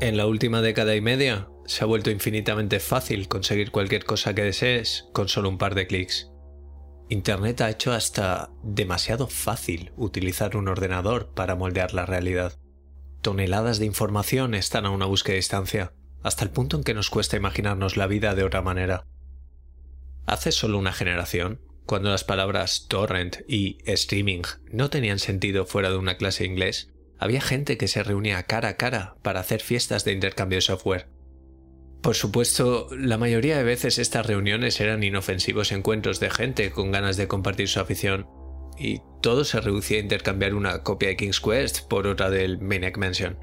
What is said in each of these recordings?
En la última década y media se ha vuelto infinitamente fácil conseguir cualquier cosa que desees con solo un par de clics. Internet ha hecho hasta demasiado fácil utilizar un ordenador para moldear la realidad. Toneladas de información están a una búsqueda distancia, hasta el punto en que nos cuesta imaginarnos la vida de otra manera. Hace solo una generación, cuando las palabras torrent y streaming no tenían sentido fuera de una clase de inglés, había gente que se reunía cara a cara para hacer fiestas de intercambio de software. Por supuesto, la mayoría de veces estas reuniones eran inofensivos encuentros de gente con ganas de compartir su afición, y todo se reducía a intercambiar una copia de King's Quest por otra del Maniac Mansion.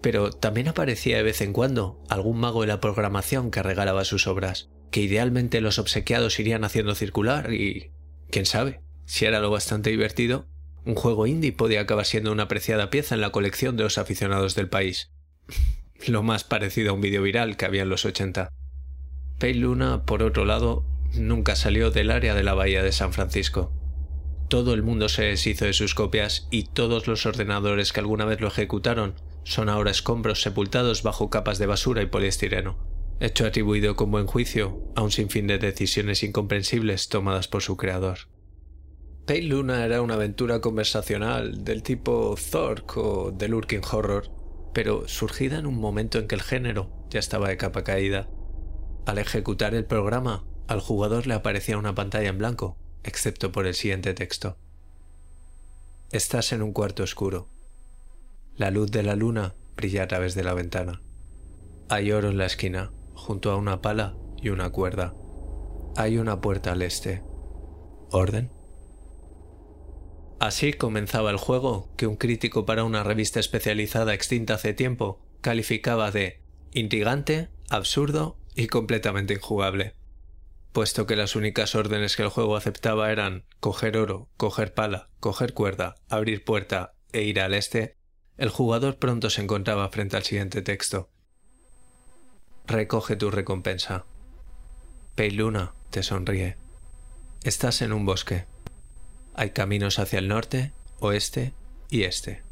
Pero también aparecía de vez en cuando algún mago de la programación que regalaba sus obras, que idealmente los obsequiados irían haciendo circular y, quién sabe, si era lo bastante divertido, un juego indie podía acabar siendo una apreciada pieza en la colección de los aficionados del país. Lo más parecido a un vídeo viral que había en los 80. Pale Luna, por otro lado, nunca salió del área de la bahía de San Francisco. Todo el mundo se deshizo de sus copias y todos los ordenadores que alguna vez lo ejecutaron son ahora escombros sepultados bajo capas de basura y poliestireno, hecho atribuido con buen juicio a un sinfín de decisiones incomprensibles tomadas por su creador. Pale Luna era una aventura conversacional del tipo Zork o The Lurking Horror, pero surgida en un momento en que el género ya estaba de capa caída. Al ejecutar el programa, al jugador le aparecía una pantalla en blanco, excepto por el siguiente texto. Estás en un cuarto oscuro. La luz de la luna brilla a través de la ventana. Hay oro en la esquina, junto a una pala y una cuerda. Hay una puerta al este. ¿Orden? Así comenzaba el juego que un crítico para una revista especializada extinta hace tiempo calificaba de intrigante, absurdo y completamente injugable. Puesto que las únicas órdenes que el juego aceptaba eran coger oro, coger pala, coger cuerda, abrir puerta e ir al este, el jugador pronto se encontraba frente al siguiente texto. Recoge tu recompensa. Peiluna te sonríe. Estás en un bosque. Hay caminos hacia el norte, oeste y este.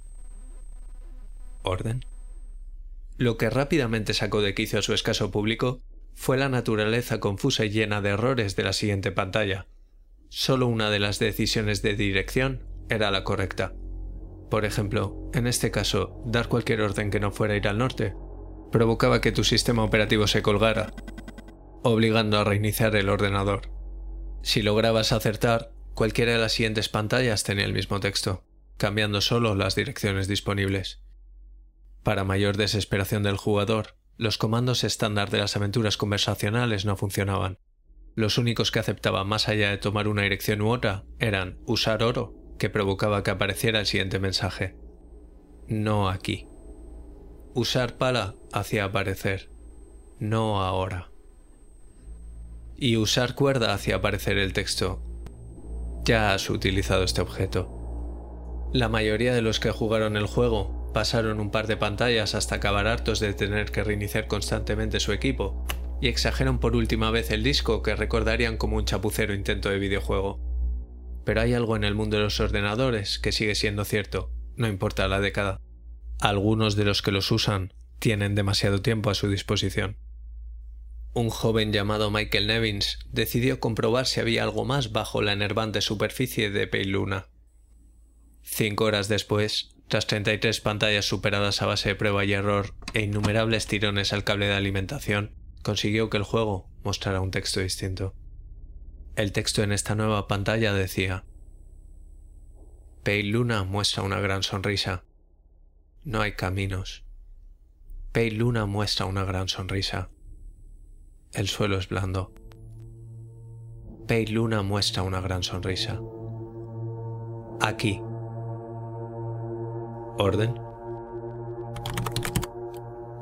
¿Orden? Lo que rápidamente sacó de quicio a su escaso público fue la naturaleza confusa y llena de errores de la siguiente pantalla. Solo una de las decisiones de dirección era la correcta. Por ejemplo, en este caso, dar cualquier orden que no fuera ir al norte provocaba que tu sistema operativo se colgara, obligando a reiniciar el ordenador. Si lograbas acertar, Cualquiera de las siguientes pantallas tenía el mismo texto, cambiando solo las direcciones disponibles. Para mayor desesperación del jugador, los comandos estándar de las aventuras conversacionales no funcionaban. Los únicos que aceptaba más allá de tomar una dirección u otra eran usar oro, que provocaba que apareciera el siguiente mensaje. No aquí. Usar pala hacía aparecer. No ahora. Y usar cuerda hacía aparecer el texto. Ya has utilizado este objeto. La mayoría de los que jugaron el juego pasaron un par de pantallas hasta acabar hartos de tener que reiniciar constantemente su equipo, y exageran por última vez el disco que recordarían como un chapucero intento de videojuego. Pero hay algo en el mundo de los ordenadores que sigue siendo cierto, no importa la década. Algunos de los que los usan tienen demasiado tiempo a su disposición. Un joven llamado Michael Nevins decidió comprobar si había algo más bajo la enervante superficie de Pale Luna. Cinco horas después, tras 33 pantallas superadas a base de prueba y error e innumerables tirones al cable de alimentación, consiguió que el juego mostrara un texto distinto. El texto en esta nueva pantalla decía Pale Luna muestra una gran sonrisa. No hay caminos, Pei Luna muestra una gran sonrisa. El suelo es blando. Pei Luna muestra una gran sonrisa. Aquí. ¿Orden?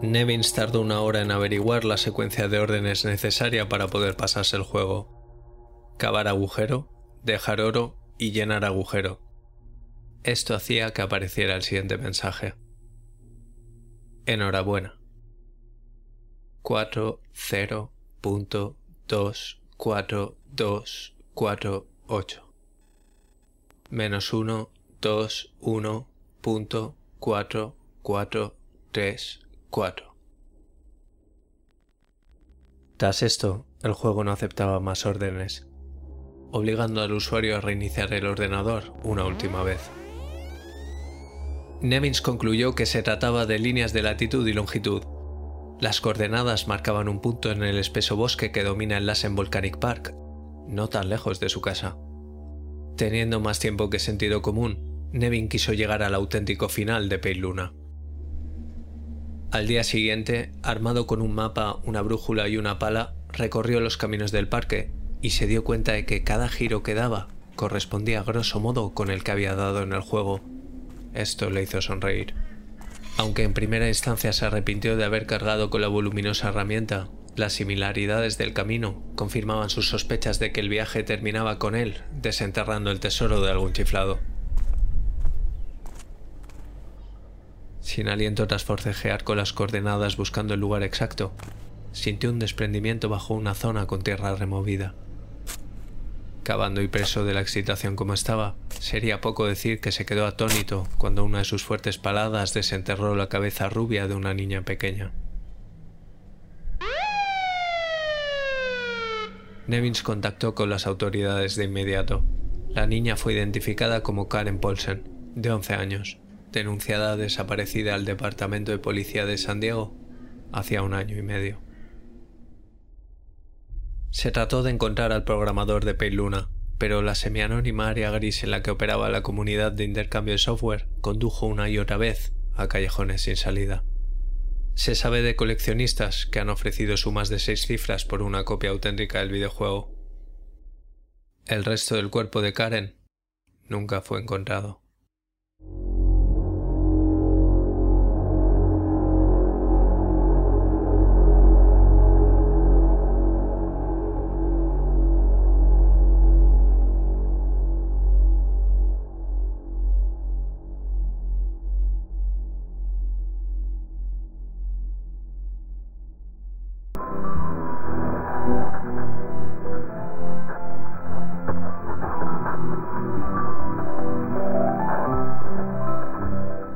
Nevins tardó una hora en averiguar la secuencia de órdenes necesaria para poder pasarse el juego. Cavar agujero, dejar oro y llenar agujero. Esto hacía que apareciera el siguiente mensaje. Enhorabuena. 4.0.24248 menos 1, 2, 1, punto, 4, 4, 3, 4. Tras esto, el juego no aceptaba más órdenes, obligando al usuario a reiniciar el ordenador una última vez. Nevins concluyó que se trataba de líneas de latitud y longitud. Las coordenadas marcaban un punto en el espeso bosque que domina el Lassen Volcanic Park, no tan lejos de su casa. Teniendo más tiempo que sentido común, Nevin quiso llegar al auténtico final de Pale Luna. Al día siguiente, armado con un mapa, una brújula y una pala, recorrió los caminos del parque y se dio cuenta de que cada giro que daba correspondía a grosso modo con el que había dado en el juego. Esto le hizo sonreír. Aunque en primera instancia se arrepintió de haber cargado con la voluminosa herramienta, las similaridades del camino confirmaban sus sospechas de que el viaje terminaba con él desenterrando el tesoro de algún chiflado. Sin aliento tras forcejear con las coordenadas buscando el lugar exacto, sintió un desprendimiento bajo una zona con tierra removida. Cavando y preso de la excitación como estaba, sería poco decir que se quedó atónito cuando una de sus fuertes paladas desenterró la cabeza rubia de una niña pequeña. Nevins contactó con las autoridades de inmediato. La niña fue identificada como Karen Paulsen, de 11 años, denunciada desaparecida al Departamento de Policía de San Diego hacía un año y medio. Se trató de encontrar al programador de Luna, pero la semianónima área gris en la que operaba la comunidad de intercambio de software condujo una y otra vez a callejones sin salida. Se sabe de coleccionistas que han ofrecido sumas de seis cifras por una copia auténtica del videojuego. El resto del cuerpo de Karen nunca fue encontrado.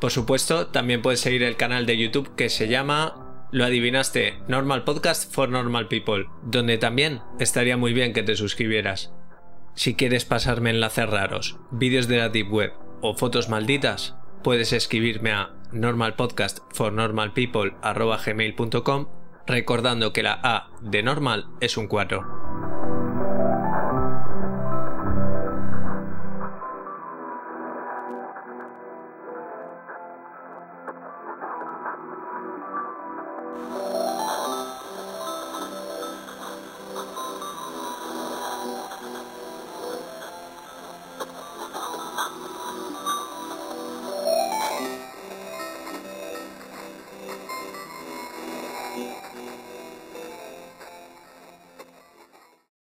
Por supuesto, también puedes seguir el canal de YouTube que se llama, lo adivinaste, Normal Podcast for Normal People, donde también estaría muy bien que te suscribieras. Si quieres pasarme enlaces raros, vídeos de la Deep Web o fotos malditas, puedes escribirme a normalpodcastfornormalpeople.com recordando que la A de normal es un 4.